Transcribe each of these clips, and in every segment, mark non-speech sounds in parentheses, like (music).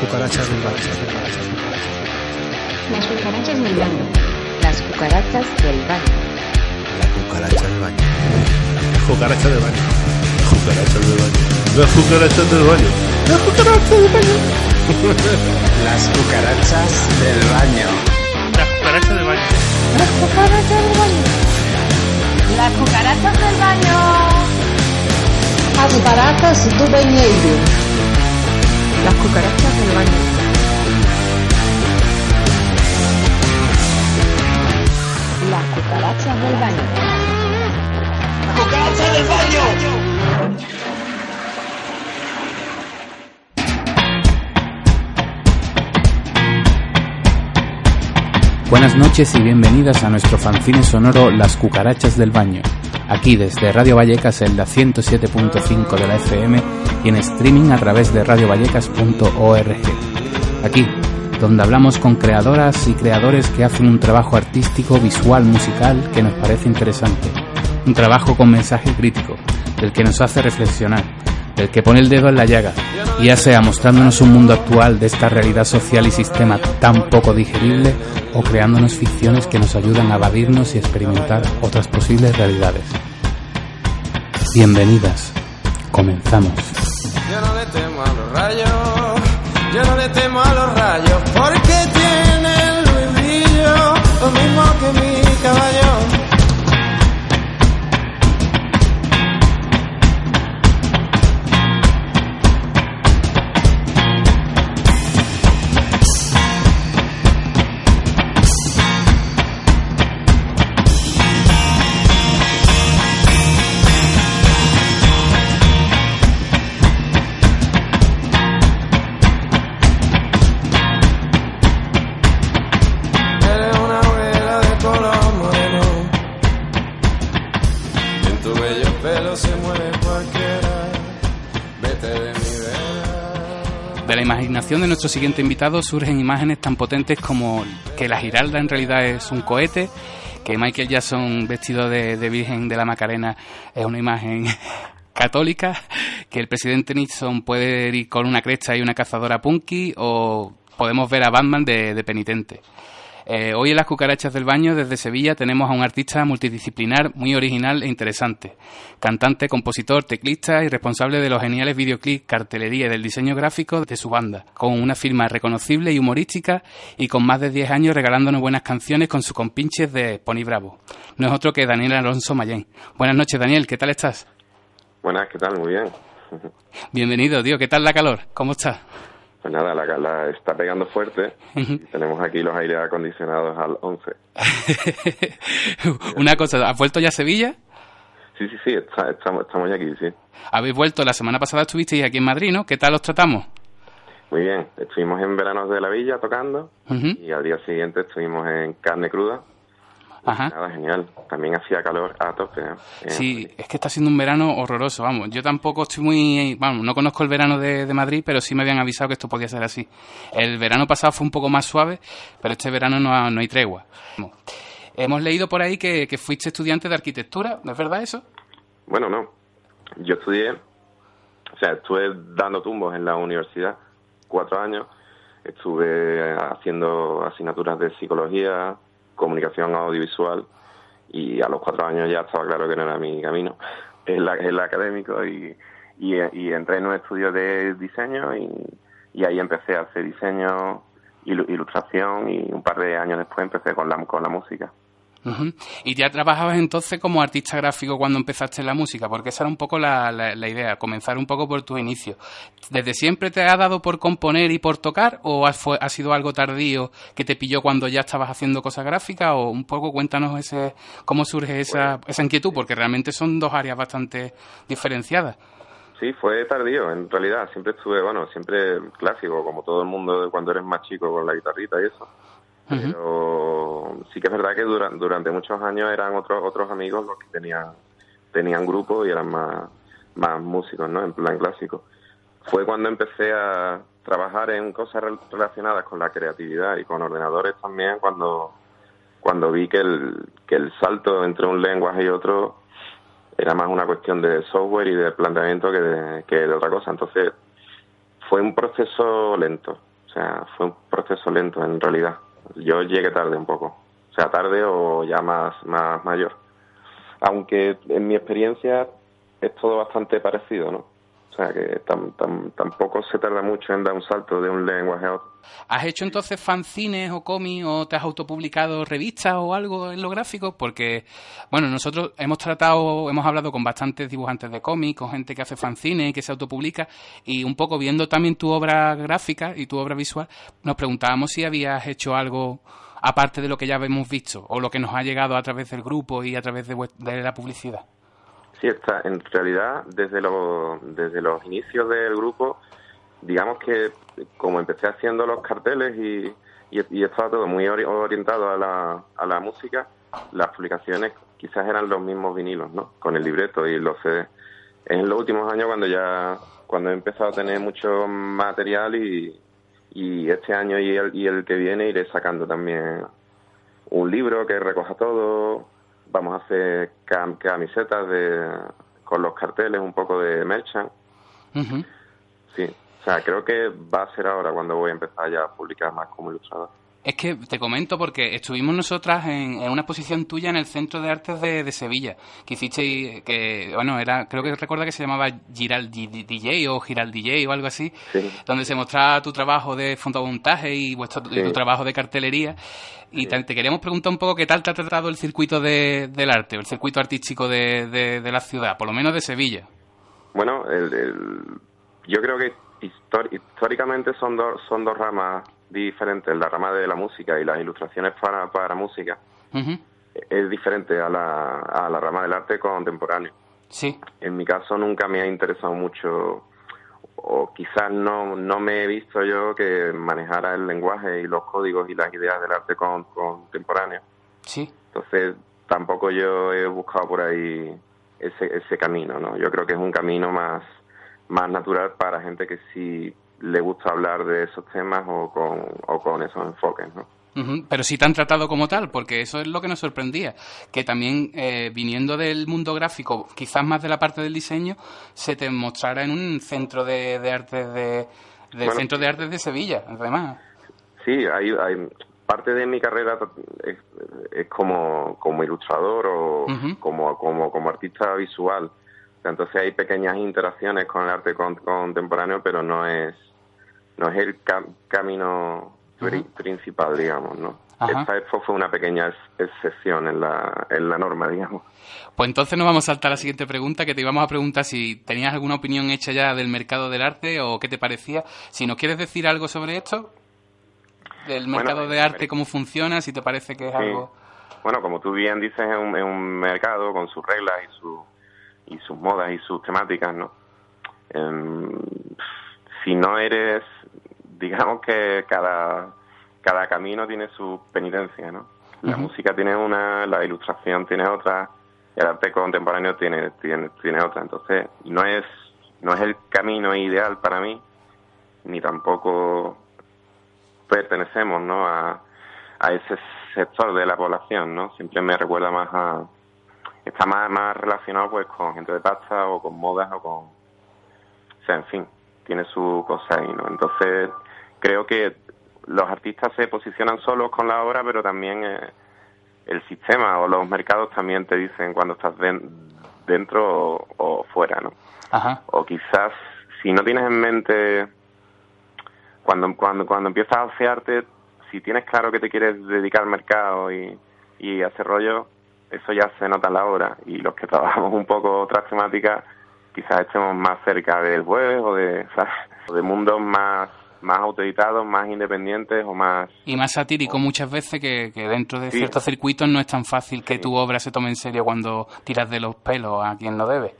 cucarachas del baño. Las cucarachas del baño. Las cucarachas del baño. La cucaracha del baño. La cucaracha del baño. La cucaracha del baño. Las cucarachas del baño. Las cucarachas del baño. Las cucarachas del baño. Las cucarachas del baño. Las cucarachas del baño. Las cucarachas del baño. As baratas do banheiro. Las cucarachas del baño. Las cucarachas del baño. Buenas noches y bienvenidas a nuestro fanzine sonoro Las Cucarachas del Baño, aquí desde Radio Vallecas en la 107.5 de la FM y en streaming a través de radiovallecas.org. Aquí, donde hablamos con creadoras y creadores que hacen un trabajo artístico, visual, musical que nos parece interesante. Un trabajo con mensaje crítico, del que nos hace reflexionar, del que pone el dedo en la llaga, y ya sea mostrándonos un mundo actual de esta realidad social y sistema tan poco digerible, o creándonos ficciones que nos ayudan a evadirnos y experimentar otras posibles realidades. Bienvenidas. Comenzamos. Yo no le temo a los rayos, yo no le temo a los rayos, nuestro siguiente invitado surgen imágenes tan potentes como que la Giralda en realidad es un cohete, que Michael Jackson vestido de, Virgen de la Macarena es una imagen (laughs) católica, que el presidente Nixon puede ir con una cresta y una cazadora punky, o podemos ver a Batman de, de penitente. Eh, hoy en las cucarachas del baño, desde Sevilla, tenemos a un artista multidisciplinar muy original e interesante. Cantante, compositor, teclista y responsable de los geniales videoclips, cartelería y del diseño gráfico de su banda, con una firma reconocible y humorística y con más de 10 años regalándonos buenas canciones con sus compinches de Pony Bravo. No es otro que Daniel Alonso Mayén. Buenas noches, Daniel, ¿qué tal estás? Buenas, ¿qué tal? Muy bien. Bienvenido, tío, ¿qué tal la calor? ¿Cómo estás? Pues nada, la, la está pegando fuerte. y tenemos aquí los aires acondicionados al 11. (laughs) una cosa, ¿has vuelto ya a Sevilla? Sí, sí, sí, está- estamos, estamos ya aquí, sí. Habéis vuelto, la semana pasada estuvisteis aquí en Madrid, ¿no? ¿Qué tal os tratamos? Muy bien, estuvimos en Veranos de la Villa tocando y al día siguiente estuvimos en Carne Cruda. Ajá. Nada, genial. También hacía calor a tope. Eh, Sí, es que está siendo un verano horroroso, vamos. Yo tampoco estoy muy... Vamos, no conozco el verano de, de Madrid, pero sí me habían avisado que esto podía ser así. El verano pasado fue un poco más suave, pero este verano no, ha- no hay tregua. Vamos. Hemos leído por ahí que, que fuiste estudiante de arquitectura, ¿no es verdad eso? Bueno, no. Yo estudié, o sea, estuve dando tumbos en la universidad cuatro años. Estuve haciendo asignaturas de psicología, comunicación audiovisual y a los cuatro años ya estaba claro que no era mi camino. Es la académico y, entré en un estudio de diseño y, ahí empecé a hacer diseño, ilu- ilustración y un par de años después empecé con la, con la música. Ujú. Y ya trabajabas entonces como artista gráfico cuando empezaste en la música, porque esa era un poco la, la- la idea, comenzar un poco por tus inicios. ¿Desde siempre te ha dado por componer y por tocar o ha, fue- ha sido algo tardío que te pilló cuando ya estabas haciendo cosas gráficas? O un poco cuéntanos ese, cómo surge esa, esa inquietud, porque realmente son dos áreas bastante diferenciadas. Sí, fue tardío, en realidad. Siempre estuve, bueno, siempre clásico, como todo el mundo cuando eres más chico con la guitarrita y eso. Pero sí que es verdad que dura- durante muchos años eran otros otros amigos los que tenían tenían grupo y eran más, más músicos, ¿no? En plan clásico. Fue cuando empecé a trabajar en cosas rel- relacionadas con la creatividad y con ordenadores también, cuando, cuando vi que el, que el salto entre un lenguaje y otro era más una cuestión de software y de planteamiento que de, que de otra cosa. Entonces, fue un proceso lento. O sea, fue un proceso lento en realidad. Yo llegué tarde un poco. O sea, tarde o ya más, más mayor. Aunque en mi experiencia es todo bastante parecido, ¿no? Que tam- tam- tampoco se tarda mucho en dar un salto de un lenguaje a otro. ¿Has hecho entonces fanzines o cómics o te has autopublicado revistas o algo en lo gráfico? Porque, bueno, nosotros hemos tratado, hemos hablado con bastantes dibujantes de cómics, con gente que hace fanzines y que se autopublica, y un poco viendo también tu obra gráfica y tu obra visual, nos preguntábamos si habías hecho algo aparte de lo que ya hemos visto o lo que nos ha llegado a través del grupo y a través de, de la publicidad. Sí, está. En realidad, desde, lo- desde los inicios del grupo, digamos que como empecé haciendo los carteles y, y, estaba todo muy ori- orientado a la, a la música, las publicaciones quizás eran los mismos vinilos, ¿no? Con el libreto y los CDs. En los últimos años cuando ya cuando he empezado a tener mucho material y, y este año y el, y el que viene iré sacando también un libro que recoja todo. Vamos a hacer cam- camisetas de, con los carteles, un poco de merchant. Sí, o sea, creo que va a ser ahora cuando voy a empezar ya a publicar más como ilustrador. Es que te comento porque estuvimos nosotras en, en una exposición tuya en el Centro de Artes de, de Sevilla, que hiciste, que, bueno, era, creo que recuerda que se llamaba Giral DJ o Giral DJ o algo así, Sí. donde se mostraba tu trabajo de fotomontaje y, vuestro, y tu trabajo de cartelería. Y te, te queríamos preguntar un poco qué tal te ha tratado el circuito de- del arte, el circuito artístico de, de- de la ciudad, por lo menos de Sevilla. Bueno, el, el- yo creo que históricamente son, dos son dos ramas diferentes. La rama de la música y las ilustraciones para, para música es diferente a la, a la rama del arte contemporáneo. Sí. En mi caso nunca me ha interesado mucho o quizás no, no me he visto yo que manejara el lenguaje y los códigos y las ideas del arte con- contemporáneo. Sí. Entonces tampoco yo he buscado por ahí ese, ese camino, ¿no? Yo creo que es un camino más, más natural para gente que sí le gusta hablar de esos temas o con, o con esos enfoques, ¿no? Pero sí te han tratado como tal, porque eso es lo que nos sorprendía, que también eh, viniendo del mundo gráfico, quizás más de la parte del diseño, se te mostrara en un centro de, de artes de, del Bueno. centro de artes de Sevilla, además. Sí, hay, hay parte de mi carrera es, es como, como ilustrador o como, como, como artista visual. Entonces hay pequeñas interacciones con el arte con- contemporáneo, pero no es no es el ca- camino pri- principal, digamos, ¿no? Ajá. Esta fue una pequeña ex- excepción en la, en la norma, digamos. Pues entonces nos vamos a saltar a la siguiente pregunta, que te íbamos a preguntar si tenías alguna opinión hecha ya del mercado del arte o qué te parecía. Si nos quieres decir algo sobre esto, del Bueno, mercado de el arte, cómo funciona, si te parece que es Sí. algo... Bueno, como tú bien dices, es un, es un mercado con sus reglas y, su, y sus modas y sus temáticas, ¿no? Em, si no eres, digamos que cada, cada camino tiene su penitencia, ¿no? La música tiene una, la ilustración tiene otra, el arte contemporáneo tiene, tiene, tiene otra. Entonces, no es, no es el camino ideal para mí, ni tampoco pertenecemos, ¿no? A, a ese sector de la población, ¿no? Siempre me recuerda más a... Está más, más relacionado pues con gente de pasta o con modas o con... O sea, en fin, tiene su cosa ahí, ¿no? Entonces, creo que los artistas se posicionan solos con la obra, pero también eh, el sistema o los mercados también te dicen cuando estás den- dentro o, o fuera, ¿no? Ajá. o quizás si no tienes en mente cuando cuando cuando empiezas a hacer arte si tienes claro que te quieres dedicar al mercado y, y hacer rollo, eso ya se nota en la obra. Y los que (laughs) trabajamos un poco otras temáticas, quizás estemos más cerca del jueves o de, (laughs) o de mundos más más autoeditados, más independientes o más... Y más satírico muchas veces que, que dentro de ciertos circuitos no es tan fácil que tu obra se tome en serio cuando tiras de los pelos a quien no debe.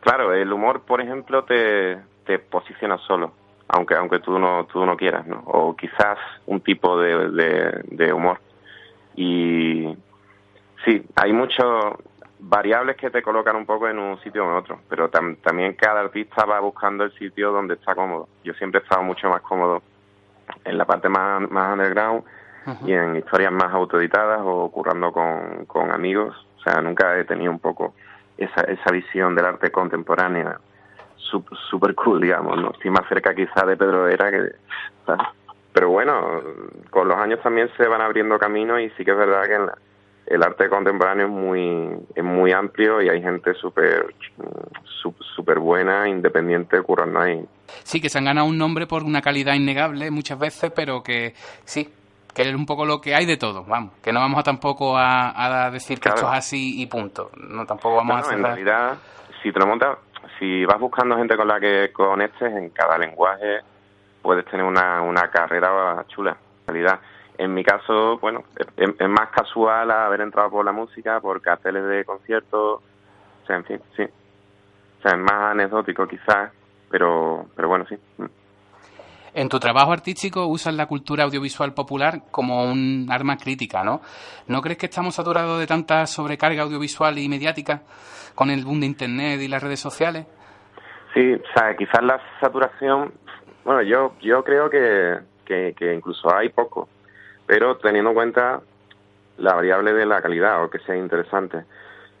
Claro, el humor, por ejemplo, te, te posiciona solo, aunque aunque tú no tú no quieras, ¿no? O quizás un tipo de, de, de humor. Y sí, hay muchos variables que te colocan un poco en un sitio o en otro, pero tam- también cada artista va buscando el sitio donde está cómodo. Yo siempre he estado mucho más cómodo en la parte más, más underground y en historias más autoeditadas o currando con, con amigos. O sea, nunca he tenido un poco esa, esa visión del arte contemporánea sup- super cool, digamos, ¿no? Estoy más cerca quizá de Pedro Vera que... ¿sabes? Pero bueno, con los años también se van abriendo caminos y sí que es verdad que en la- el arte contemporáneo es muy es muy amplio y hay gente súper su- súper buena, independiente, currando ahí. Sí, que se han ganado un nombre por una calidad innegable muchas veces, pero que sí, que es un poco lo que hay de todo, vamos, que no vamos a tampoco a, a decir que Claro. esto es así y punto, no tampoco vamos No, a en cerrar. realidad, si te lo montas, si vas buscando gente con la que conectes en cada lenguaje, puedes tener una, una carrera chula, en realidad. En mi caso, bueno, es, es más casual haber entrado por la música, por carteles de conciertos, o sea, en fin, sí. O sea, es más anecdótico quizás, pero, pero bueno, sí. En tu trabajo artístico usas la cultura audiovisual popular como un arma crítica, ¿no? ¿No crees que estamos saturados de tanta sobrecarga audiovisual y mediática con el boom de Internet y las redes sociales? Sí, o sea, quizás la saturación, bueno, yo yo creo que, que, que incluso hay poco, pero teniendo en cuenta la variable de la calidad o que sea interesante.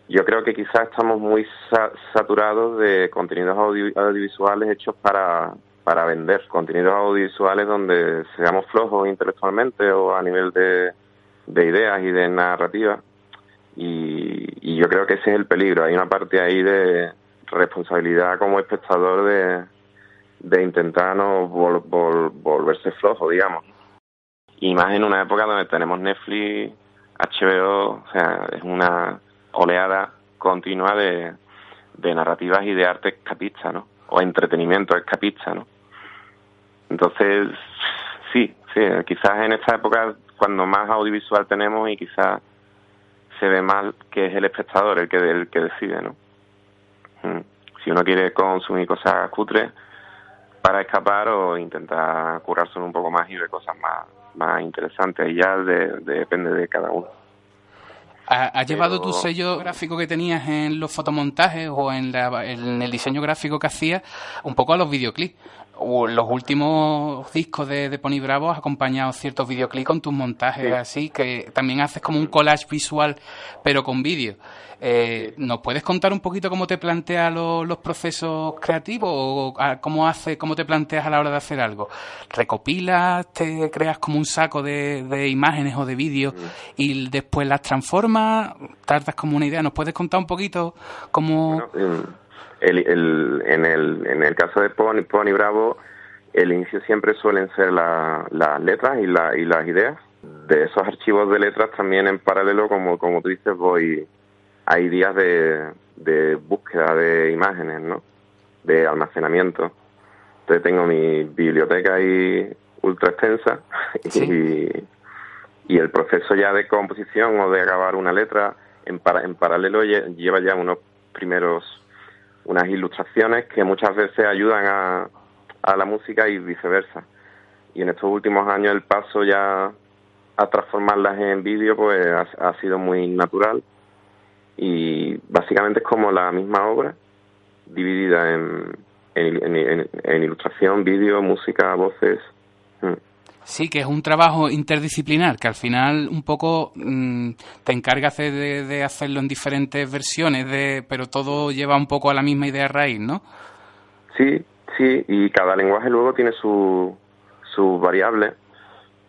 Yo creo que quizás estamos muy sa- saturados de contenidos audio- audiovisuales hechos para, para vender, contenidos audiovisuales donde seamos flojos intelectualmente o a nivel de, de ideas y de narrativa. Y, y yo creo que ese es el peligro. Hay una parte ahí de responsabilidad como espectador de, de intentar no vol- vol- volverse flojo, digamos. Y más en una época donde tenemos Netflix, HBO, o sea, es una oleada continua de, de narrativas y de arte escapista, ¿no? O entretenimiento escapista, ¿no? Entonces, sí, sí, quizás en esta época cuando más audiovisual tenemos y quizás se ve mal que es el espectador el que el que decide, ¿no? Mm. Si uno quiere consumir cosas cutres para escapar o intentar currárselo un poco más y ver cosas más más interesantes, y ya de- de- depende de cada uno. ¿Ha- ¿Has llevado tu sello gráfico que tenías en los fotomontajes o en, la- en el diseño gráfico que hacías un poco a los videoclips? Los últimos discos de, de Pony Bravo has acompañado ciertos videoclips con tus montajes Sí. así, que también haces como un collage visual, pero con vídeo. Eh, ¿Nos puedes contar un poquito cómo te planteas lo- los procesos creativos o a- cómo, hace, cómo te planteas a la hora de hacer algo? ¿Recopilas, te creas como un saco de, de imágenes o de vídeos y después las transformas? ¿Tardas como una idea? ¿Nos puedes contar un poquito cómo...? Mm, El, el, en, el, en el caso de Pony, Pony Bravo, el inicio siempre suelen ser la- las letras y, la, y las ideas. De esos archivos de letras también en paralelo, como, como tú dices, voy hay días de, de búsqueda de imágenes, ¿no? De almacenamiento. Entonces tengo mi biblioteca ahí ultra extensa (laughs) y, y el proceso ya de composición o de acabar una letra en, para- en paralelo lle- lleva ya unos primeros unas ilustraciones que muchas veces ayudan a, a la música y viceversa. Y en estos últimos años el paso ya a transformarlas en vídeo pues ha, ha sido muy natural y básicamente es como la misma obra dividida en, en, en- en- ilustración, vídeo, música, voces. Mm. Sí, que es un trabajo interdisciplinar, que al final un poco mm, te encargas de, hacerlo en diferentes versiones, de, pero todo lleva un poco a la misma idea raíz, ¿no? Sí, sí, y cada lenguaje luego tiene su, sus variables.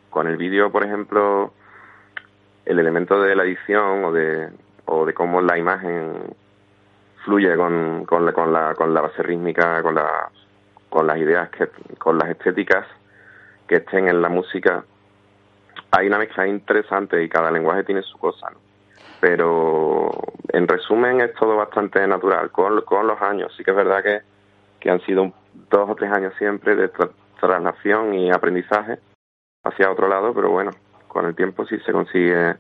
Con el vídeo, por ejemplo, el elemento de la edición o de, o de cómo la imagen fluye con, con, la, con, la, con la base rítmica, con, la, con las ideas, que, con las estéticas que estén en la música, hay una mezcla interesante y cada lenguaje tiene su cosa. Pero en resumen es todo bastante natural. Con, con los años, sí que es verdad que, que han sido dos o tres años siempre de tra- traslación y aprendizaje hacia otro lado, pero bueno, con el tiempo sí se consigue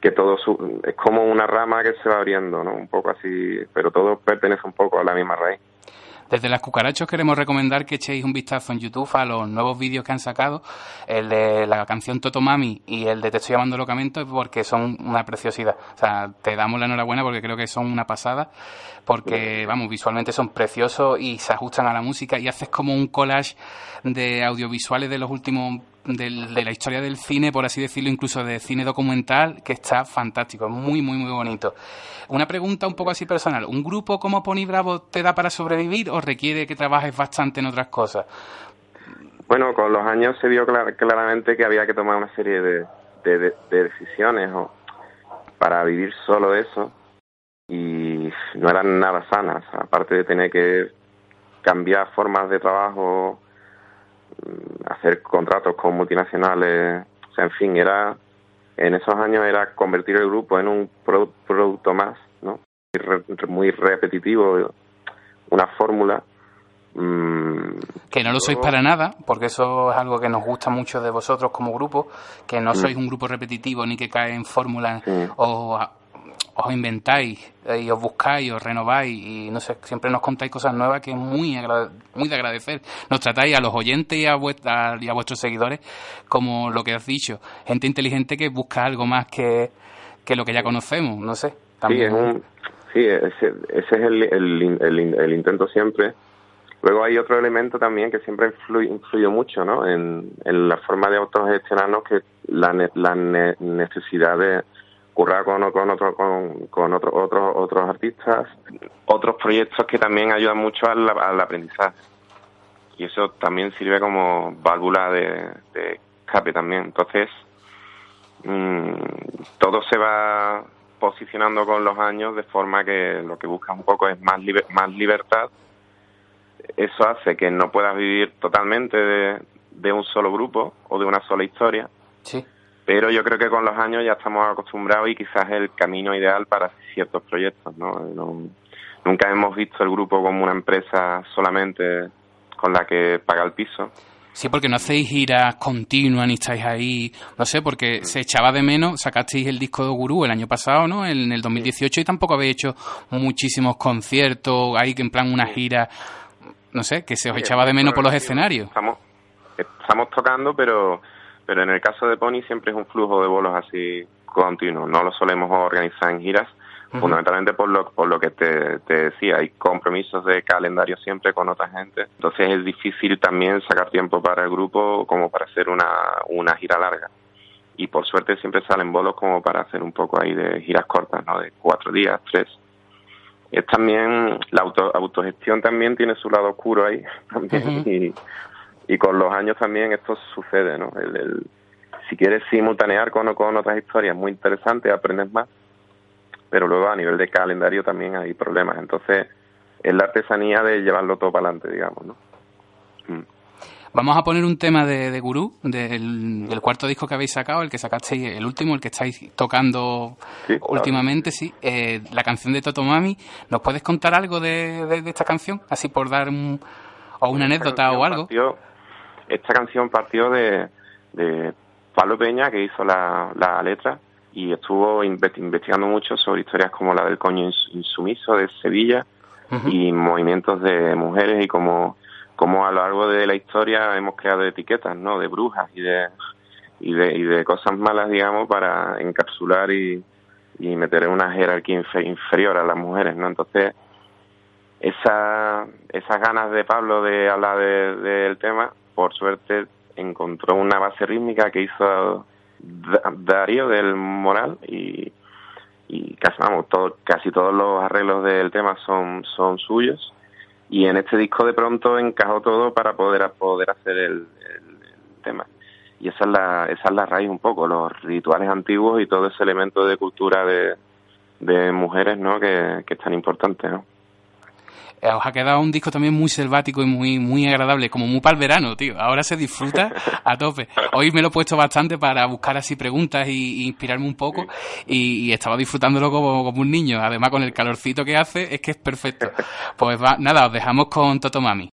que todo su- es como una rama que se va abriendo, ¿no? Un poco así, pero todo pertenece un poco a la misma raíz. Desde las cucarachos queremos recomendar que echéis un vistazo en YouTube a los nuevos vídeos que han sacado, el de la canción Totomami y el de Te estoy llamando locamente, porque son una preciosidad. O sea, te damos la enhorabuena porque creo que son una pasada, porque, vamos, visualmente son preciosos y se ajustan a la música y haces como un collage de audiovisuales de los últimos, del- de la historia del cine, por así decirlo, incluso de cine documental, que está fantástico, muy, muy, muy bonito. Una pregunta un poco así personal. ¿Un grupo como Pony Bravo te da para sobrevivir o requiere que trabajes bastante en otras cosas? Bueno, con los años se vio clar- claramente que había que tomar una serie de, de- de- de decisiones para vivir solo eso y no eran nada sanas, aparte de tener que cambiar formas de trabajo, hacer contratos con multinacionales, o sea, en fin, era en esos años era convertir el grupo en un produ- producto más, ¿no? Muy repetitivo, una fórmula. mm, Que no lo sois para nada, porque eso es algo que nos gusta mucho de vosotros como grupo, que no Mm. sois un grupo repetitivo ni que cae en fórmulas o os inventáis eh, y os buscáis, os renováis y no sé, siempre nos contáis cosas nuevas que es muy, muy de agradecer. Nos tratáis a los oyentes y a, vuest- a- y a vuestros seguidores como lo que has dicho, gente inteligente que busca algo más que, que lo que ya conocemos, no sé. Sí, También. es un, sí ese, ese es el, el, el, el intento siempre. Luego hay otro elemento también que siempre influye, influye mucho ¿no? en, en la forma de autogestionarnos, que la, la ne- necesidad de currar con, otro, con, con otro, otros artistas, otros proyectos que también ayudan mucho al, al aprendizaje. Y eso también sirve como válvula de, escape también. Entonces, mm, todo se va posicionando con los años de forma que lo que buscas un poco es más, liber- más libertad. Eso hace que no puedas vivir totalmente de, de un solo grupo o de una sola historia. Sí. Pero yo creo que con los años ya estamos acostumbrados y quizás es el camino ideal para ciertos proyectos. ¿no? No- nunca hemos visto el grupo como una empresa solamente con la que paga el piso. Sí, porque no hacéis giras continuas ni estáis ahí, no sé, porque se echaba de menos, sacasteis el disco de Gurú el año pasado, ¿no? En el 2018 y tampoco habéis hecho muchísimos conciertos, hay que en plan una gira, no sé, que se os echaba de menos por los escenarios. Estamos, estamos tocando, pero, pero en el caso de Pony siempre es un flujo de bolos así continuo. No lo solemos organizar en giras, fundamentalmente por lo, por lo que te, te decía. Hay compromisos de calendario siempre con otra gente. Entonces es difícil también sacar tiempo para el grupo como para hacer una, una gira larga. Y por suerte siempre salen bolos como para hacer un poco ahí de giras cortas, ¿no? De cuatro días, tres es también la auto, autogestión también tiene su lado oscuro ahí (laughs) también y con los años también esto sucede no el, el- si quieres simultanear con, con otras historias muy interesantes aprendes más pero luego a nivel de calendario también hay problemas entonces es la artesanía de llevarlo todo para adelante digamos no Vamos a poner un tema de, de Gurú, del, del cuarto disco que habéis sacado, el que sacasteis, el último, el que estáis tocando últimamente, sí, eh, la canción de Totomami. ¿Nos puedes contar algo de, de- de esta canción? Así por dar un, o una anécdota o algo. partió- esta canción partió de, de Pablo Peña, que hizo la, la letra, y estuvo inve- investigando mucho sobre historias como la del coño ins- insumiso de Sevilla y movimientos de mujeres y como, como a lo largo de la historia hemos creado etiquetas, ¿no? De brujas y de, y de, y de cosas malas, digamos, para encapsular y, y meter en una jerarquía infe- inferior a las mujeres, ¿no? Entonces, esa, esas ganas de Pablo de hablar de- del tema, por suerte encontró una base rítmica que hizo Da- Darío del Moral y, y casi, vamos, todo, casi todos los arreglos del tema son, son suyos y en este disco de pronto encajó todo para poder, poder hacer el tema. Y esa es, la, esa es la raíz un poco, los rituales antiguos y todo ese elemento de cultura de, de mujeres ¿no? que, que es tan importante. ¿no? Eh, os ha quedado un disco también muy selvático y muy muy agradable, como muy para el verano, tío. Ahora se disfruta a tope. Hoy me lo he puesto bastante para buscar así preguntas y, y inspirarme un poco y, estaba disfrutándolo como, como un niño. Además, con el calorcito que hace, es que es perfecto. Pues va, nada, os dejamos con Totomami.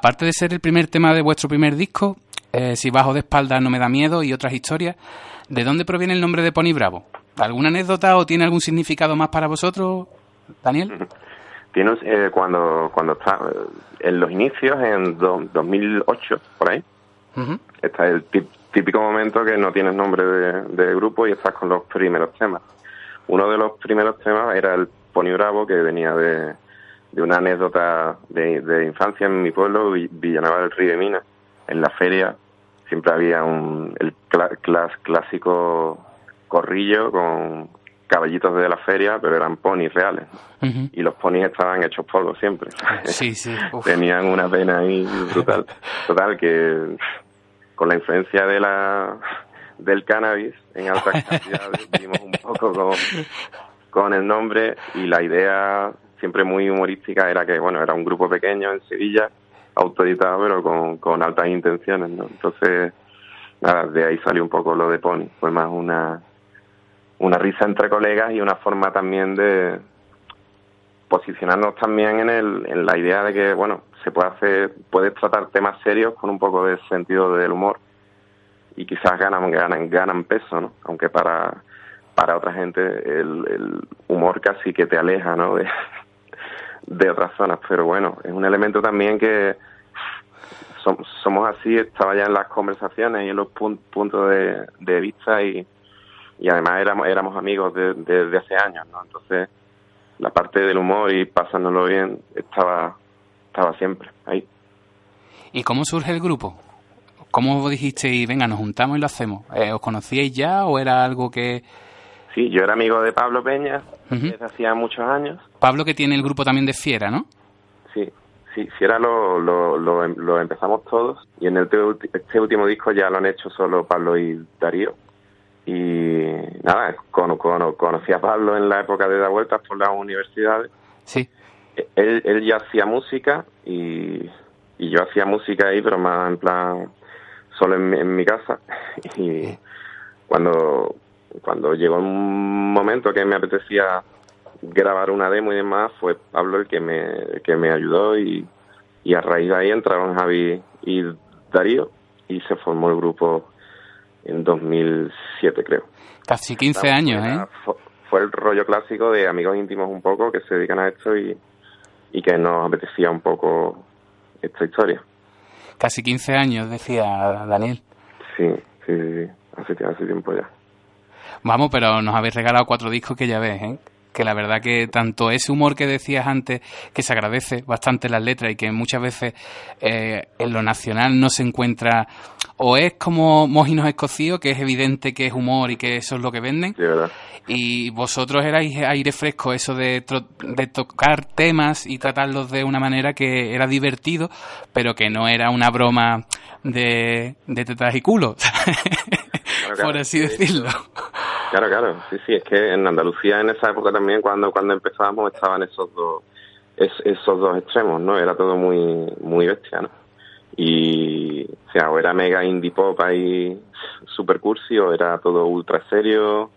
Aparte de ser el primer tema de vuestro primer disco, eh, Si bajo de espalda no me da miedo y otras historias, ¿de dónde proviene el nombre de Pony Bravo? ¿Alguna anécdota o tiene algún significado más para vosotros, Daniel? (laughs) Tienes, eh, cuando, cuando está eh, en los inicios, en do- 2008, por ahí, Ujú. está el típico momento que no tienes nombre de, de grupo y estás con los primeros temas. Uno de los primeros temas era el Pony Bravo, que venía de, de una anécdota de, de infancia en mi pueblo, Vi- Villanueva del Río de Minas. En la feria siempre había un, el cla- clas- clásico corrillo con caballitos de la feria, pero eran ponis reales. Y los ponis estaban hechos polvo siempre. (laughs) Sí, sí. (laughs) uf. Tenían una pena ahí brutal. Total, que con la influencia de la del cannabis en altas (laughs) cantidades vimos un poco con, con el nombre y la idea siempre muy humorística era que, bueno, era un grupo pequeño en Sevilla, autoeditado, pero con, con altas intenciones, ¿no? Entonces, nada, de ahí salió un poco lo de Pony. Fue más una, una risa entre colegas y una forma también de posicionarnos también en, el, en la idea de que, bueno, se puede hacer, puedes tratar temas serios con un poco de sentido del humor y quizás ganan, ganan, ganan peso, ¿no? Aunque para, para otra gente el, el humor casi que te aleja, ¿no? (laughs) De, de otras zonas, pero bueno, es un elemento también que som- somos así, estaba ya en las conversaciones y en los pun- puntos de, vista y, y además éramos, éramos amigos de- de- desde hace años, ¿no? Entonces la parte del humor y pasándolo bien estaba, estaba siempre ahí. ¿Y cómo surge el grupo? ¿Cómo dijisteis, venga, nos juntamos y lo hacemos? Eh, ¿Os conocíais ya o era algo que... Sí, yo era amigo de Pablo Peña desde hacía muchos años. Pablo que tiene el grupo también de Fiera, ¿no? Sí, sí, si era lo, lo, lo, em- lo empezamos todos y en el te- este último disco ya lo han hecho solo Pablo y Darío. Y nada, cono- cono- conocí a Pablo en la época de dar vueltas por las universidades. Sí. Él, él ya hacía música y, y yo hacía música ahí, pero más en plan solo en, mi- en mi casa. (laughs) Y cuando, cuando llegó un momento que me apetecía grabar una demo y demás, fue Pablo el que me, que me ayudó y, y a raíz de ahí entraron Javi y Darío y se formó el grupo en 2007 creo. Casi 15 años, ¿eh? Fue, fue el rollo clásico de amigos íntimos un poco que se dedican a esto y, y que nos apetecía un poco esta historia. Casi 15 años, decía Daniel. Sí, sí, sí, sí. Hace, hace tiempo ya. Vamos, pero nos habéis regalado cuatro discos que ya ves, ¿eh? Que la verdad que tanto ese humor que decías antes, que se agradece bastante en las letras y que muchas veces eh, en lo nacional no se encuentra, o es como Mojinos Escocíos, que es evidente que es humor y que eso es lo que venden, Sí, y vosotros erais aire fresco, eso de, tro- de tocar temas y tratarlos de una manera que era divertido, pero que no era una broma de, de tetas y culo, (laughs) por así decirlo. Claro, claro, sí, sí, es que en Andalucía en esa época también cuando cuando empezábamos estaban esos dos es- esos dos extremos, ¿no? Era todo muy muy bestia, ¿no? Y o sea, o era mega indie pop ahí super cursi o era todo ultra serio,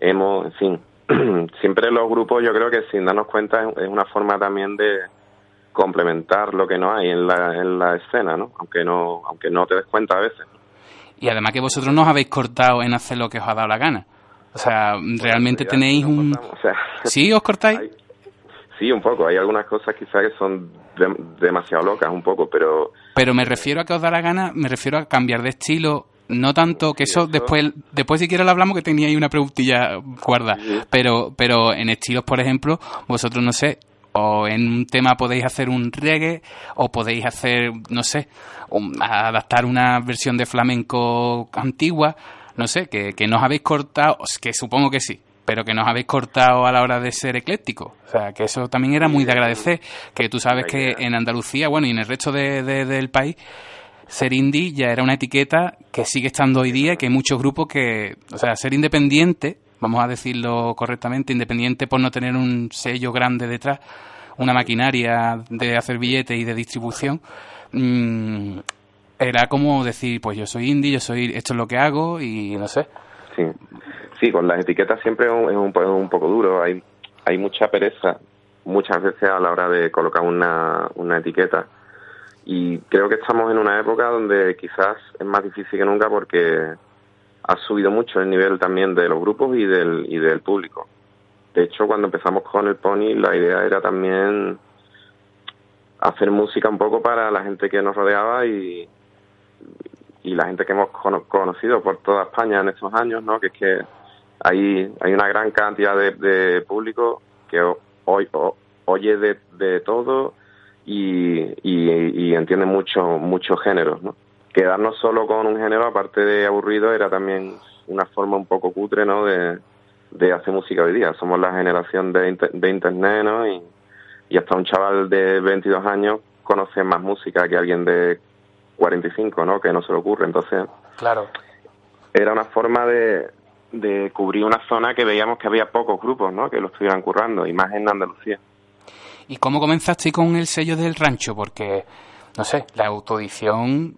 emo, en fin. (clears throat) Siempre los grupos yo creo que sin darnos cuenta es una forma también de complementar lo que no hay en la en la escena, ¿no? Aunque no aunque no te des cuenta a veces. Y además que vosotros no os habéis cortado en hacer lo que os ha dado la gana. O sea, realmente tenéis un... cortamos, o sea, ¿Sí os cortáis? Hay- Sí, un poco. Hay algunas cosas quizás que son de- demasiado locas, un poco, pero Pero me refiero a que os da la gana, me refiero a cambiar de estilo, no tanto que eso, eso- después después si quieres lo hablamos que tenía ahí una preguntilla guarda, pero pero en estilos, por ejemplo, vosotros no sé, o en un tema podéis hacer un reggae o podéis hacer, no sé, un- adaptar una versión de flamenco antigua, no sé, que, que no os habéis cortado, que supongo que sí, pero que nos habéis cortado a la hora de ser ecléctico. O sea, que eso también era muy de agradecer, que tú sabes que en Andalucía, bueno, y en el resto de- de- del país, ser indie ya era una etiqueta que sigue estando hoy día y que hay muchos grupos que, o sea, ser independiente, vamos a decirlo correctamente, independiente por no tener un sello grande detrás, una maquinaria de hacer billetes y de distribución, mm, era como decir, pues yo soy indie, yo soy, esto es lo que hago y no sé. sí. Sí, con las etiquetas siempre es un, es un, un poco duro. Hay, hay mucha pereza muchas veces a la hora de colocar una, una etiqueta. Y creo que estamos en una época donde quizás es más difícil que nunca porque ha subido mucho el nivel también de los grupos y del, y del público. De hecho, cuando empezamos con el Pony, la idea era también hacer música un poco para la gente que nos rodeaba y, y la gente que hemos cono- conocido por toda España en estos años, ¿no? Que es que hay, hay una gran cantidad de, de público que hoy oye de, de todo y, y, y entiende mucho muchos géneros, ¿no? Quedarnos solo con un género, aparte de aburrido, era también una forma un poco cutre, ¿no? De, de hacer música hoy día. Somos la generación de, inter- de internet, ¿no? Y, y hasta un chaval de 22 años conoce más música que alguien de 45, ¿no? Que no se le ocurre. Entonces, Claro. era una forma de, de cubrir una zona que veíamos que había pocos grupos, ¿no? Que lo estuvieran currando, y más en Andalucía. ¿Y cómo comenzaste con el sello del rancho? Porque, no sé, la autoedición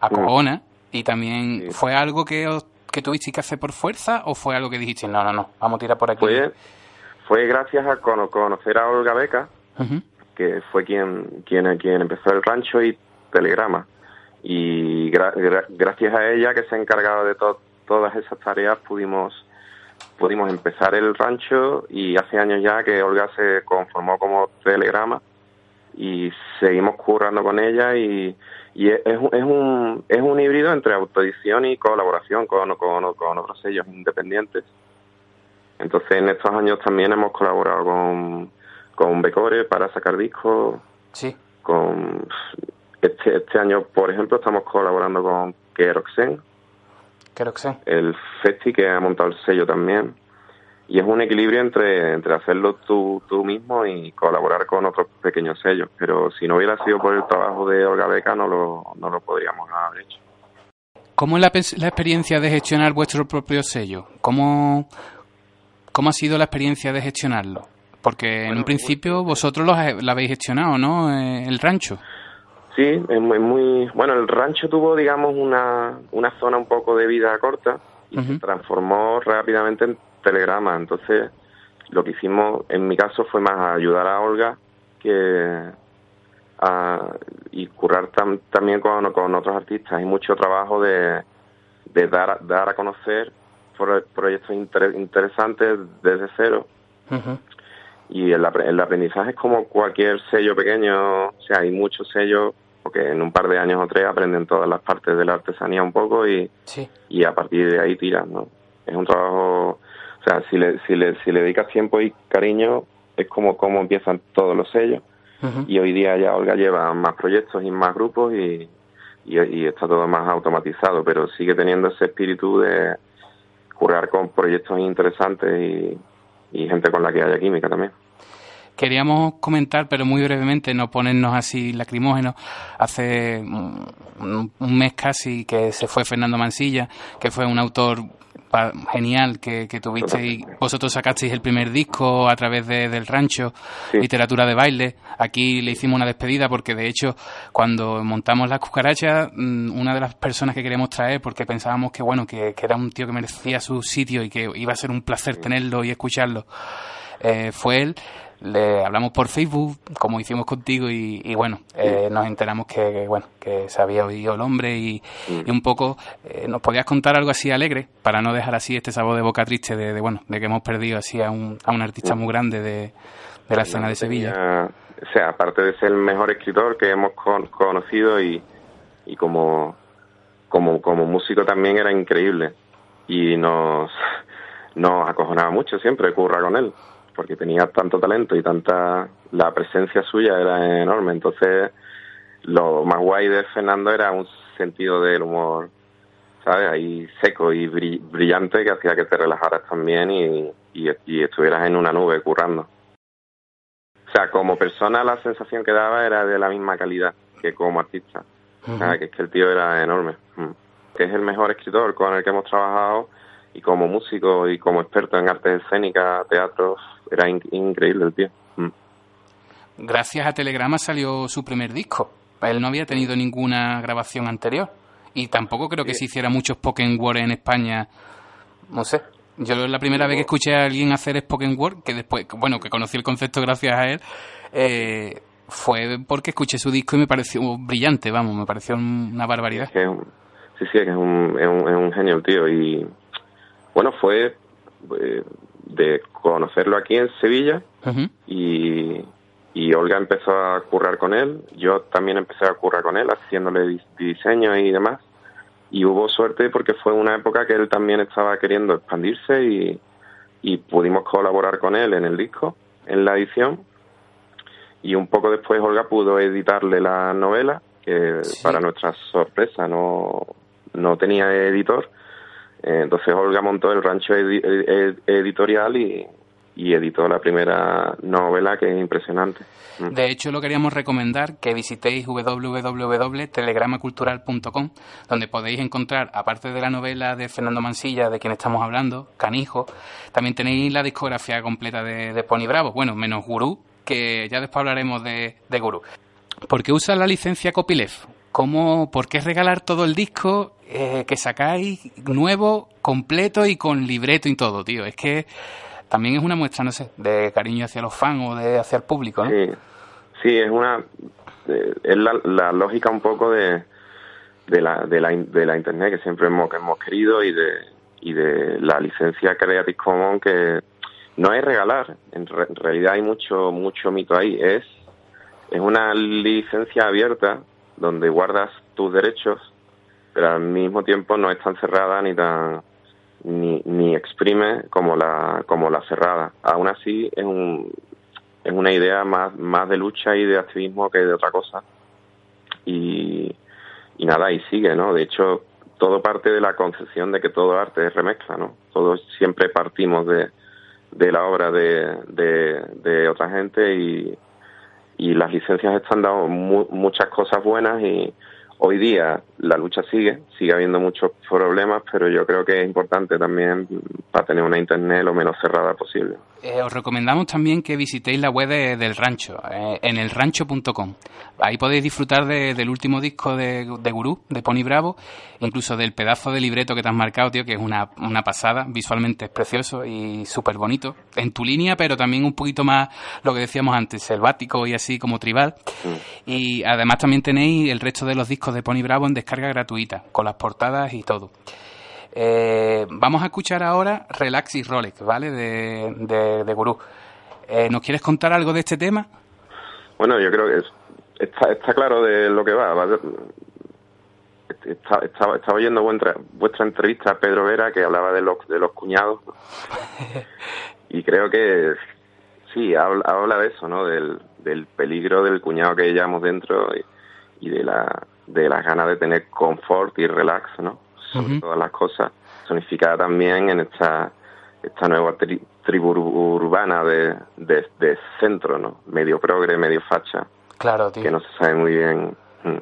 acojona Y también, ¿fue algo que, os- que tuvisteis que hacer por fuerza o fue algo que dijiste, no, no, no, vamos a tirar por aquí? Fue, fue gracias a cono- conocer a Olga Beca, que fue quien, quien, quien empezó el rancho y Telegrama. Y gra- gra- gracias a ella, que se ha encargado de to- todas esas tareas, pudimos pudimos empezar el rancho. Y hace años ya que Olga se conformó como Telegrama y seguimos currando con ella y, y es, es un, es, un, es un híbrido entre autoedición y colaboración con, con, con otros sellos independientes. Entonces en estos años también hemos colaborado con, con Becore para sacar discos. Sí. Con este, este año, por ejemplo, estamos colaborando con Keroxen, sí. el Festi que ha montado el sello también. Y es un equilibrio entre, entre hacerlo tú, tú mismo y colaborar con otros pequeños sellos. Pero si no hubiera sido por el trabajo de Olga Beca, no lo, no lo podríamos haber hecho. ¿Cómo es la, experiencia de gestionar vuestro propio sello? ¿Cómo, ¿Cómo ha sido la experiencia de gestionarlo? Porque en un principio vosotros lo, lo habéis gestionado, ¿no? Eh, el rancho. Sí, es muy, muy... Bueno, el rancho tuvo, digamos, una, una zona un poco de vida corta y se transformó rápidamente en telegrama. Entonces, lo que hicimos, en mi caso, fue más ayudar a Olga que a, y currar tam- también con, con otros artistas. Hay mucho trabajo de, de dar, a- dar a conocer pro- proyectos inter- interesantes desde cero y el, apre- el aprendizaje es como cualquier sello pequeño, o sea, hay muchos sellos porque en un par de años o tres aprenden todas las partes de la artesanía un poco y, Sí. y a partir de ahí tiran, ¿no? Es un trabajo, o sea, si le, si le, si le dedicas tiempo y cariño, es como cómo empiezan todos los sellos y hoy día ya Olga lleva más proyectos y más grupos y, y, y está todo más automatizado, pero sigue teniendo ese espíritu de currar con proyectos interesantes y, y gente con la que haya química también. Queríamos comentar, pero muy brevemente, no ponernos así lacrimógenos. Hace un, mes casi que se fue Fernando Mansilla, que fue un autor genial que, que tuvisteis. Vosotros sacasteis el primer disco a través de- del rancho, literatura de baile. Aquí le hicimos una despedida porque, de hecho, cuando montamos las cucarachas, mm, una de las personas que queríamos traer, porque pensábamos que, bueno, que, que era un tío que merecía su sitio y que iba a ser un placer tenerlo y escucharlo, eh, fue él. Le hablamos por Facebook, como hicimos contigo, y, y bueno, eh, nos enteramos que, que, bueno, que se había oído el hombre y, y un poco eh, nos podías contar algo así alegre para no dejar así este sabor de boca triste de, de, bueno, de que hemos perdido así a un, a un artista muy grande de, de la escena de Sevilla. O sea, aparte de ser el mejor escritor que hemos con- conocido y, y como, como, como músico también era increíble. Y nos, nos acojonaba mucho siempre curra con él, porque tenía tanto talento y tanta... La presencia suya era enorme. Entonces, lo más guay de Fernando era un sentido del humor, ¿sabes? Ahí seco y bri- brillante que hacía que te relajaras también y, y, y estuvieras en una nube currando. O sea, como persona la sensación que daba era de la misma calidad que como artista. O sea, que es que el tío era enorme. Mm. Que es el mejor escritor con el que hemos trabajado y como músico y como experto en artes escénicas, teatro, era in- increíble el tío. Mm. Gracias a Telegrama salió su primer disco. Él no había tenido ninguna grabación anterior. Y tampoco creo que se hiciera mucho spoken word en España. No sé. Yo la primera vez que escuché a alguien hacer spoken word, que después, bueno, que conocí el concepto gracias a él, eh, fue porque escuché su disco y me pareció brillante, vamos, me pareció una barbaridad. Es sí, sí, que es un, es un, es un genio el tío. Y bueno, fue eh, de conocerlo aquí en Sevilla y, y Olga empezó a currar con él. Yo también empecé a currar con él, haciéndole dis- diseño y demás. Y hubo suerte porque fue una época que él también estaba queriendo expandirse y, y pudimos colaborar con él en el disco, en la edición. Y un poco después Olga pudo editarle la novela, que para nuestra sorpresa no, no tenía editor. Eh, Entonces Olga montó el rancho edi- ed- editorial y, editó la primera novela que es impresionante. Mm. De hecho, lo queríamos recomendar que visitéis www.telegramacultural.com, donde podéis encontrar, aparte de la novela de Fernando Mansilla, de quien estamos hablando, Canijo, también tenéis la discografía completa de, de Pony Bravo, bueno, menos Gurú, que ya después hablaremos de, de Gurú. ¿Por qué usa la licencia Copyleft? ¿Cómo, ¿Por qué regalar todo el disco eh, que sacáis nuevo, completo y con libreto y todo, tío. Es que también es una muestra, no sé, de cariño hacia los fans o de hacia el público, ¿no? Sí, sí, es una eh, es la, la lógica un poco de de la, de la de la internet que siempre hemos que hemos querido y de y de la licencia Creative Commons que no es regalar, en, re- en realidad hay mucho mucho mito ahí, es es una licencia abierta donde guardas tus derechos, pero al mismo tiempo no es tan cerrada ni tan ni, ni exprime como la como la cerrada. Aún así es un es una idea más más de lucha y de activismo que de otra cosa. Y y nada, y sigue, ¿no? De hecho, todo parte de la concepción de que todo arte es remezcla, ¿no? Todos siempre partimos de, de la obra de, de, otra gente y, y las licencias están dando mu- muchas cosas buenas y hoy día la lucha sigue, sigue habiendo muchos problemas, pero yo creo que es importante también para tener una internet lo menos cerrada posible. Eh, os recomendamos también que visitéis la web de- del rancho, eh, en elrancho.com. Ahí podéis disfrutar de- del último disco de, de Gurú, de Pony Bravo, incluso del pedazo de libreto que te has marcado, tío, que es una, una pasada, visualmente es precioso y súper bonito. En tu línea, pero también un poquito más, lo que decíamos antes, selvático y así como tribal. Y además también tenéis el resto de los discos de Pony Bravo en descarga gratuita, con las portadas y todo. Eh, vamos a escuchar ahora Relax y Rolex, ¿vale? De, de, de Gurú. Eh, ¿Nos quieres contar algo de este tema? Bueno, yo creo que es- está, está claro de lo que va. va de- está- estaba, estaba oyendo vuestra, vuestra entrevista a Pedro Vera que hablaba de los, de los cuñados (laughs) y creo que sí, habla, habla de eso, ¿no? Del, del peligro del cuñado que llevamos dentro y, y de, la, de las ganas de tener confort y relax, ¿no? Sobre todas las cosas, sonificada también en esta esta nueva tri- tribu ur- urbana de, de, de centro, ¿no? Medio progre, medio facha, Claro, tío. que no se sabe muy bien. mm.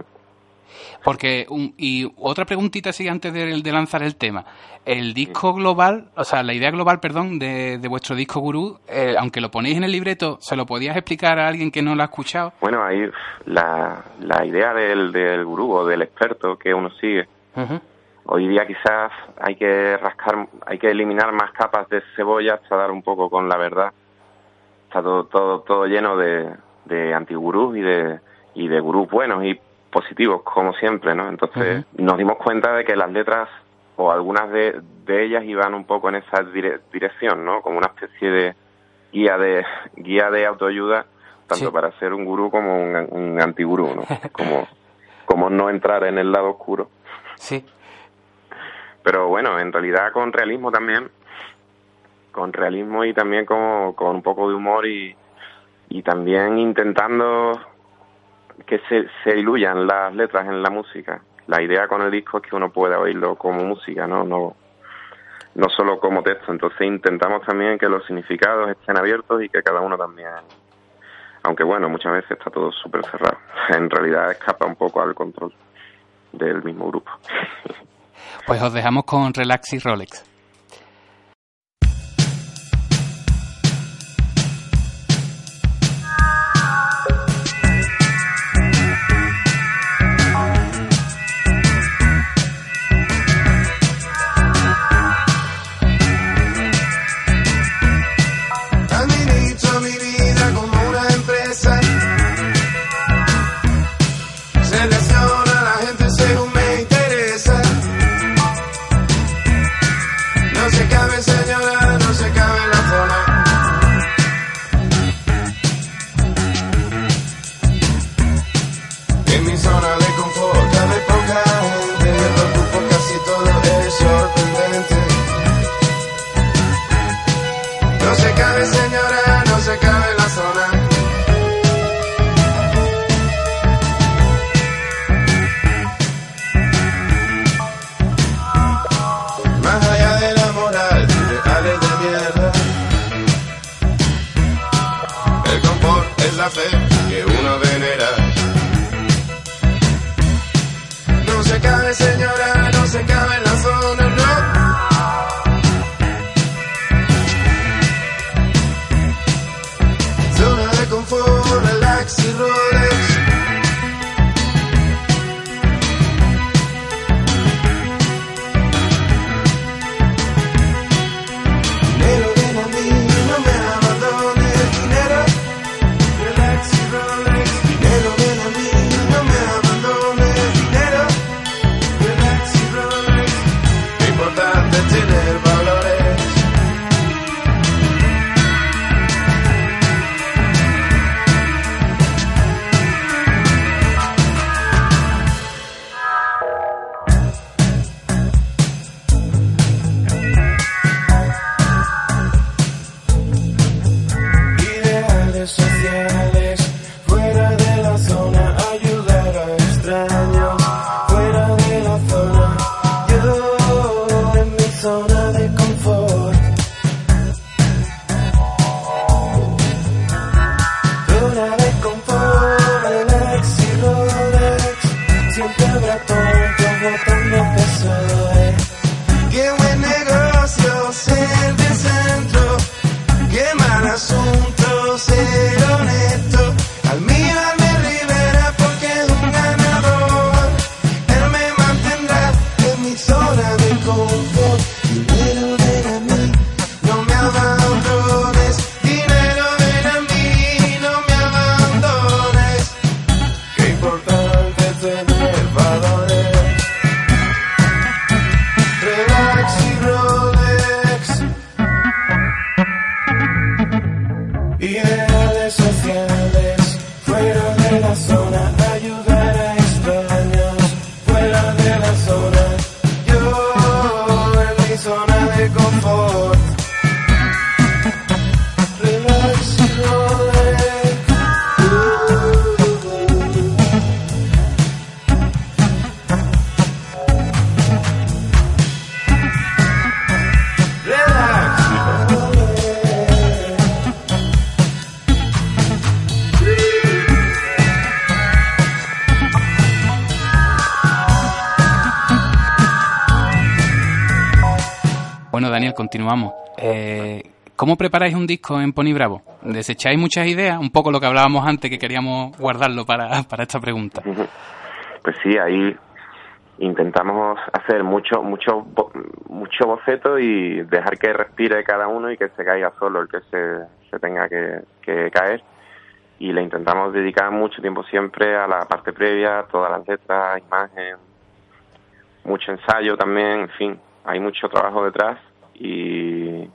Porque, un- y otra preguntita así antes de, de lanzar el tema. El disco global, o sea, la idea global, perdón, de, de vuestro disco Gurú, eh, aunque lo ponéis en el libreto, ¿se lo podías explicar a alguien que no lo ha escuchado? Bueno, ahí la, la idea del, del gurú o del experto que uno sigue. Hoy día quizás hay que rascar, hay que eliminar más capas de cebolla hasta dar un poco con la verdad. Está todo, todo, todo lleno de, de antigurús y de, y de gurús buenos y positivos, como siempre, ¿no? Entonces nos dimos cuenta de que las letras o algunas de, de ellas iban un poco en esa dire- dirección, ¿no? Como una especie de guía de guía de autoayuda, tanto Sí. para ser un gurú como un, un antigurú, ¿no? Como, como no entrar en el lado oscuro. Sí. Pero bueno, en realidad con realismo también, con realismo y también como, con un poco de humor y, y también intentando que se, se diluyan las letras en la música. La idea con el disco es que uno pueda oírlo como música, ¿no? No, no solo como texto. Entonces intentamos también que los significados estén abiertos y que cada uno también, aunque bueno, muchas veces está todo súper cerrado. (laughs) En realidad escapa un poco al control del mismo grupo. (laughs) Pues os dejamos con Relax Rolex. hacer. Continuamos. Eh, ¿Cómo preparáis un disco en Pony Bravo? ¿Desecháis muchas ideas? Un poco lo que hablábamos antes, que queríamos guardarlo para, para esta pregunta. Pues sí, ahí intentamos hacer mucho mucho mucho boceto y dejar que respire cada uno y que se caiga solo el que se, se tenga que, que caer y le intentamos dedicar mucho tiempo siempre a la parte previa, todas las letras, imagen, mucho ensayo también, en fin, hay mucho trabajo detrás y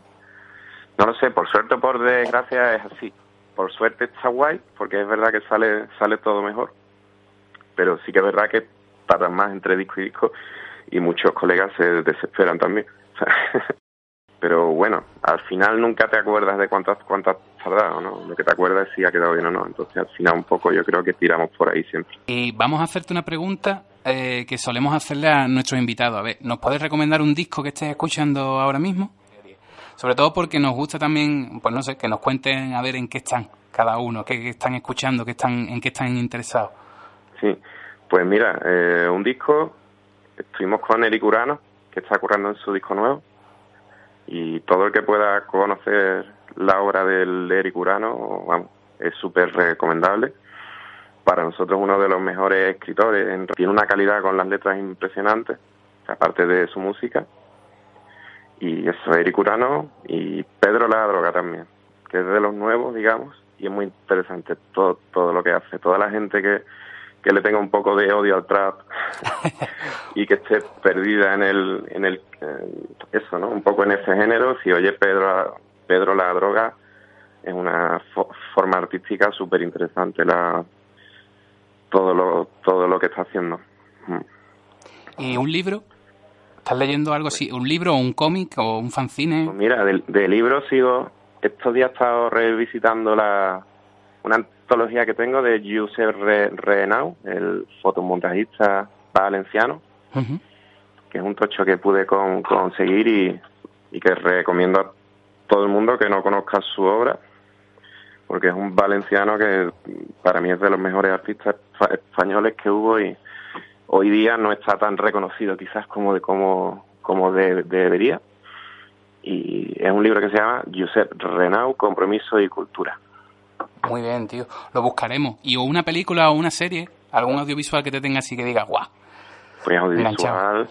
no lo sé, por suerte o por desgracia es así. Por suerte está guay, porque es verdad que sale sale todo mejor pero sí que es verdad que tardan más entre disco y disco y muchos colegas se desesperan también. (laughs) pero bueno, al final nunca te acuerdas de cuántas cuántas tardado, ¿no? Lo que te acuerdas es si ha quedado bien o no. Entonces al final un poco yo creo que tiramos por ahí siempre. Y vamos a hacerte una pregunta eh, que solemos hacerle a nuestros invitados. A ver, ¿nos puedes recomendar un disco que estés escuchando ahora mismo? Sobre todo porque nos gusta también, pues no sé, que nos cuenten a ver en qué están cada uno, qué, están escuchando, qué están, en qué están interesados. Sí, pues mira, eh, un disco, estuvimos con Eric Urano, que está currando en su disco nuevo, y todo el que pueda conocer la obra del de Eric Urano, vamos, es súper recomendable. Para nosotros uno de los mejores escritores, en- tiene una calidad con las letras impresionante, aparte de su música. Y eso, Eric Urano y Pedro La Droga también, que es de los nuevos, digamos, y es muy interesante todo, todo lo que hace. Toda la gente que, que le tenga un poco de odio al trap (laughs) y que esté perdida en el, en el en eso, ¿no? Un poco en ese género. Si oye Pedro, Pedro la droga, es una fo- forma artística súper interesante la todo lo todo lo que está haciendo. Mm. ¿Y un libro? ¿Estás leyendo algo así? ¿Un libro o un cómic o un fanzine? Pues mira, de, de libros sigo. Estos días he estado revisitando la una antología que tengo de Josep Re- Renau, el fotomontajista valenciano, que es un tocho que pude con- conseguir y, y que recomiendo a todo el mundo que no conozca su obra, porque es un valenciano que para mí es de los mejores artistas espa- españoles que hubo y hoy día no está tan reconocido quizás como de como, como de- debería. Y es un libro que se llama Josep Renau, Compromiso y Cultura. Muy bien, tío. Lo buscaremos. ¿Y o una película o una serie? ¿Algún audiovisual que te tenga así que diga, guau? Pues audiovisual.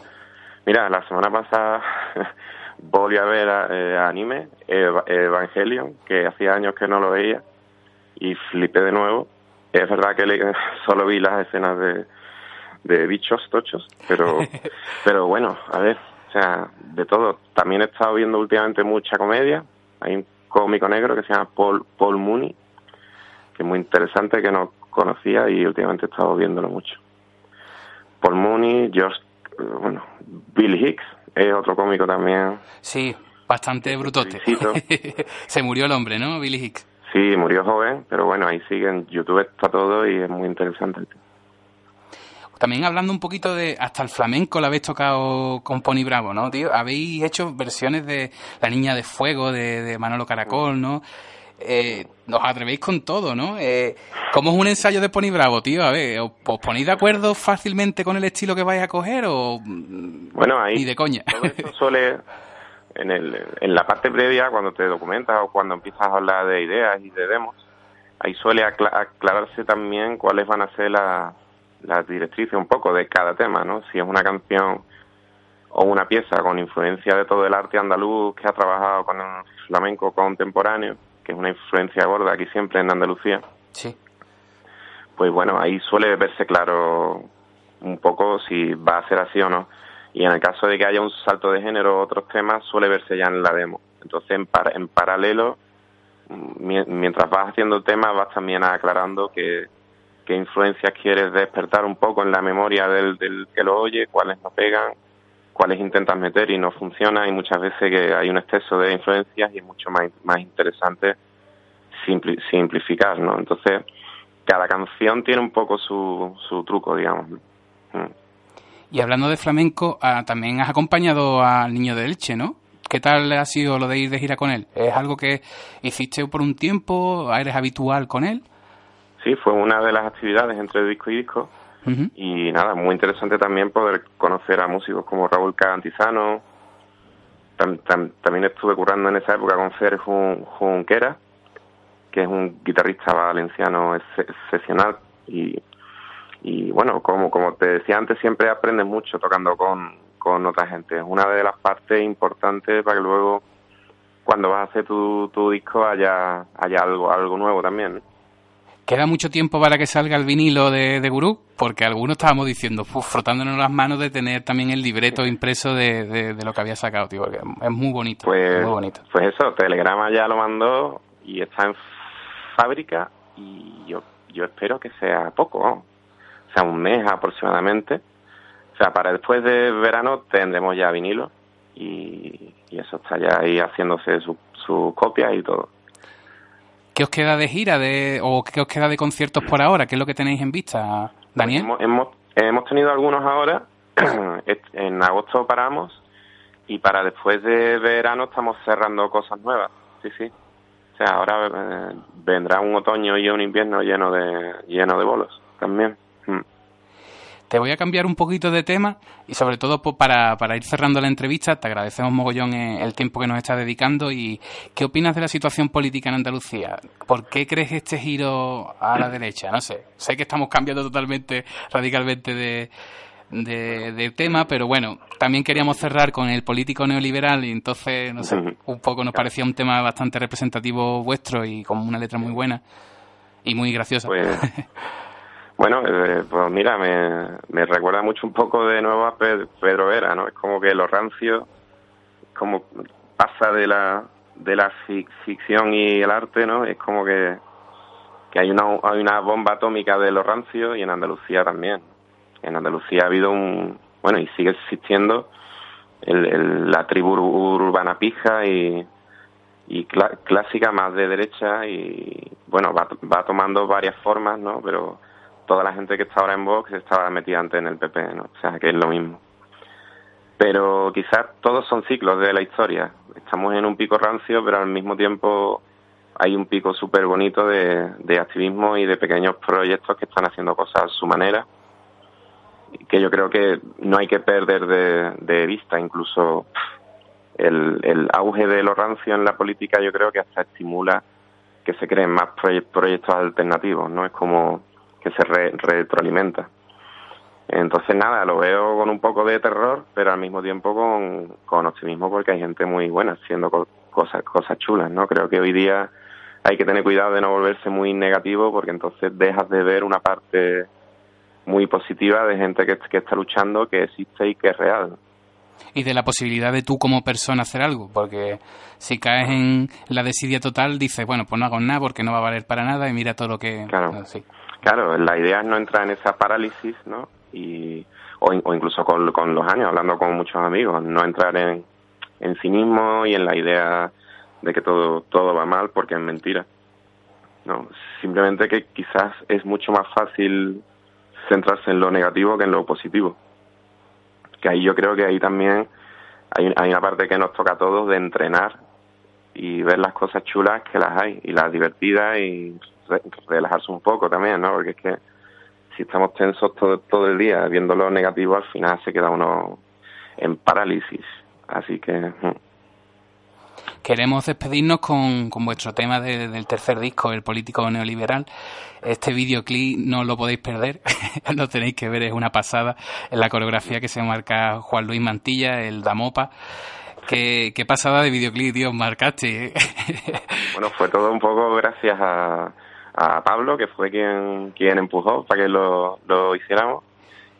Mira, la semana pasada (laughs) volví a ver eh, anime, Eva- Evangelion, que hacía años que no lo veía, y flipé de nuevo. Es verdad que le- (laughs) solo vi las escenas de, de bichos tochos, pero, (laughs) pero bueno, a ver, o sea, de todo. También he estado viendo últimamente mucha comedia. Hay un cómico negro que se llama Paul, Paul Mooney, que es muy interesante, que no conocía y últimamente he estado viéndolo mucho. Paul Mooney, George, eh, bueno, Bill Hicks es otro cómico también. Sí, bastante brutote. (laughs) Se murió el hombre, ¿no? Billy Hicks. Sí, murió joven, pero bueno, ahí sigue en YouTube está todo y es muy interesante. También hablando un poquito de hasta el flamenco lo habéis tocado con Pony Bravo, ¿no, tío? Habéis hecho versiones de La Niña de Fuego de, de Manolo Caracol, ¿no? Eh, os atrevéis con todo, ¿no? Eh, ¿Cómo es un ensayo de Pony Bravo, tío? A ver, ¿os, os ponéis de acuerdo fácilmente con el estilo que vais a coger o mm, Bueno, ahí ni de coña? todo esto suele, en, el, en la parte previa, cuando te documentas o cuando empiezas a hablar de ideas y de demos, ahí suele acla- aclararse también cuáles van a ser la- las directrices un poco de cada tema, ¿no? Si es una canción o una pieza con influencia de todo el arte andaluz que ha trabajado con el flamenco contemporáneo, que es una influencia gorda aquí siempre en Andalucía, Sí. pues bueno, ahí suele verse claro un poco si va a ser así o no. Y en el caso de que haya un salto de género o otros temas, suele verse ya en la demo. Entonces, en, par- en paralelo, mi- mientras vas haciendo el tema, vas también aclarando que, qué influencias quieres despertar un poco en la memoria del, del que lo oye, cuáles no pegan, cuáles intentas meter y no funciona. Y muchas veces que hay un exceso de influencias y es mucho más, más interesante simpli- simplificar, ¿no? Entonces, cada canción tiene un poco su, su truco, digamos. Mm. Y hablando de flamenco, ah, también has acompañado al niño de Elche, ¿no? ¿Qué tal ha sido lo de ir de gira con él? ¿Es algo que hiciste por un tiempo? ¿Eres habitual con él? Sí, fue una de las actividades entre disco y disco. Y nada, muy interesante también poder conocer a músicos como Raúl Cagantizano, tam- tam- también estuve currando en esa época con Fer Jun- Junquera, que es un guitarrista valenciano ex- excepcional y, y bueno, como, como te decía antes, siempre aprendes mucho tocando con, con otra gente. Es una de las partes importantes para que luego cuando vas a hacer tu, tu disco haya, haya algo, algo nuevo también. ¿Queda mucho tiempo para que salga el vinilo de, de Gurú? Porque algunos estábamos diciendo, "Uf, frotándonos las manos de tener también el libreto impreso de, de- de lo que había sacado, tío, porque es muy bonito, Pues, muy bonito. pues eso, Telegrama ya lo mandó y está en fábrica y yo, yo espero que sea poco, ¿no? o sea, un mes aproximadamente. O sea, para después de verano tendremos ya vinilo y, y eso está ya ahí haciéndose su, su copia y todo. ¿Qué os queda de gira de, o qué os queda de conciertos por ahora? ¿Qué es lo que tenéis en vista, Daniel? Hemos, hemos, hemos tenido algunos ahora, (clears throat) en agosto paramos y para después de verano estamos cerrando cosas nuevas, sí, sí. O sea, ahora eh, vendrá un otoño y un invierno lleno de lleno de bolos también. Mm. Te voy a cambiar un poquito de tema y sobre todo para, para ir cerrando la entrevista, te agradecemos mogollón eh, el tiempo que nos estás dedicando y qué opinas de la situación política en Andalucía. ¿Por qué crees este giro a la derecha? No sé, sé que estamos cambiando totalmente, radicalmente de, de, de tema, pero bueno, también queríamos cerrar con el político neoliberal y entonces, no sé, un poco nos parecía un tema bastante representativo vuestro y con una letra muy buena y muy graciosa. Pues, (laughs) bueno, eh, pues mira, me, me recuerda mucho un poco de nuevo a Pe- Pedro Vera, ¿no? Es como que lo rancio, como pasa de la de la fic- ficción y el arte, ¿no? Es como que, que hay una hay una bomba atómica de lo rancio y en Andalucía también. En Andalucía ha habido un, bueno, y sigue existiendo el, el- la tribu ur- urbana pija y, y clásica más de derecha y bueno va, va tomando varias formas no pero toda la gente que está ahora en Vox estaba metida antes en el PP no o sea que es lo mismo. Pero quizás todos son ciclos de la historia. Estamos en un pico rancio pero al mismo tiempo hay un pico súper bonito de, de activismo y de pequeños proyectos que están haciendo cosas a su manera que yo creo que no hay que perder de, vista. Incluso el, el auge de lo rancio en la política yo creo que hasta estimula que se creen más proye- proyectos alternativos, ¿no? Es como que se re- retroalimenta. Entonces, nada, lo veo con un poco de terror, pero al mismo tiempo con, con optimismo porque hay gente muy buena haciendo co- cosas, cosas chulas, ¿no? Creo que hoy día hay que tener cuidado de no volverse muy negativo porque entonces dejas de ver una parte muy positiva de gente que, que está luchando, que existe y que es real. y de la posibilidad de tú como persona hacer algo, porque si caes en la desidia total, dices, bueno, pues no hago nada porque no va a valer para nada y mira todo lo que... Claro. Sí. Claro, la idea es no entrar en esa parálisis, ¿no? Y, o, in- o incluso con, con los años, hablando con muchos amigos, no entrar en, en cinismo y en la idea de que todo, todo va mal porque es mentira. No, simplemente que quizás es mucho más fácil centrarse en lo negativo que en lo positivo. Que ahí yo creo que ahí también hay, hay una parte que nos toca a todos de entrenar y ver las cosas chulas que las hay y las divertidas y re- relajarse un poco también, ¿no? Porque es que si estamos tensos todo, todo el día viendo lo negativo, al final se queda uno en parálisis. Así que mm, Queremos despedirnos con, con vuestro tema de- del tercer disco, El Político Neoliberal. Este videoclip no lo podéis perder, (laughs) lo tenéis que ver, es una pasada. En la coreografía que se marca Juan Luis Mantilla, el Damopa. Qué, qué pasada de videoclip, tío, marcaste. ¿eh? (laughs) bueno, fue todo un poco gracias a, a Pablo, que fue quien, quien empujó para que lo, lo hiciéramos.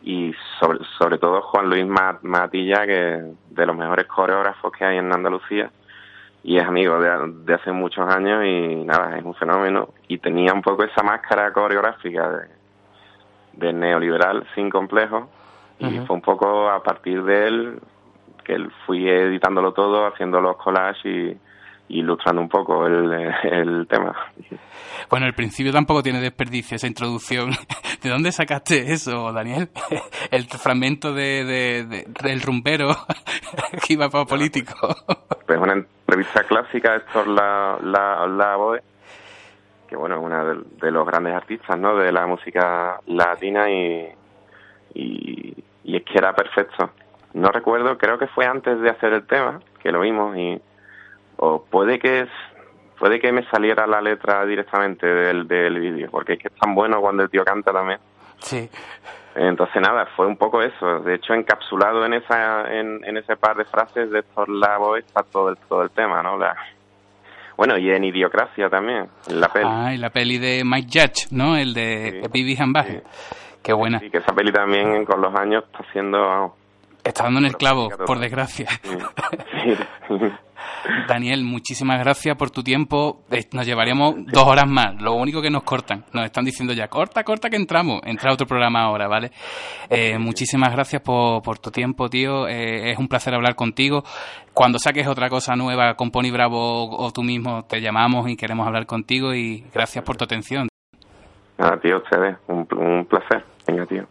Y sobre, sobre todo Juan Luis Ma- Matilla, que de los mejores coreógrafos que hay en Andalucía. y es amigo de, de hace muchos años y nada, es un fenómeno. Y tenía un poco esa máscara coreográfica de, de neoliberal sin complejo y fue un poco a partir de él que él fui editándolo todo, haciendo los collages y, y ilustrando un poco el, (laughs) el tema. Bueno, el principio tampoco tiene desperdicio, esa introducción. (laughs) ¿De dónde sacaste eso, Daniel? (laughs) El fragmento de, de- de- del rumbero que iba para político. Pues una entrevista clásica Héctor La, La, Lavoe, que bueno, es uno de, de los grandes artistas ¿no? de la música latina y, y, y es que era perfecto. No recuerdo, creo que fue antes de hacer el tema, que lo vimos y o puede que puede que me saliera la letra directamente del, del vídeo, porque es que es tan bueno cuando el tío canta también. Sí. Entonces nada, fue un poco eso. De hecho, encapsulado en esa en, en ese par de frases de estos labos está todo el todo el tema, ¿no? La- bueno, y en Idiocracia también, en la peli. Ah, y la peli de Mike Judge, ¿no? El de Bibi and Baje. Qué buena. Y que esa peli también con los años está siendo Está dando en el clavo, por desgracia. (laughs) Daniel, muchísimas gracias por tu tiempo. Eh, Nos llevaríamos dos horas más. Lo único que nos cortan. Nos están diciendo ya, corta, corta que entramos. Entra a otro programa ahora, ¿vale? Eh, muchísimas gracias por, por tu tiempo, tío. Eh, es un placer hablar contigo. Cuando saques otra cosa nueva con Pony Bravo o, o tú mismo, te llamamos y queremos hablar contigo. Y gracias por tu atención. Nada, tío, ustedes, un, un placer. Venga, tío.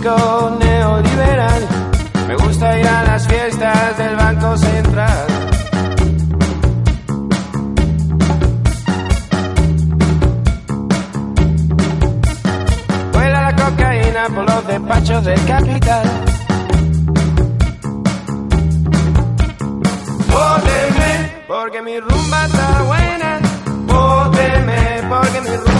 Neoliberal. Me gusta ir a las fiestas del Banco Central. Vuela la cocaína por los despachos del capital. Vóteme, porque mi rumba está buena. Vóteme, porque mi rumba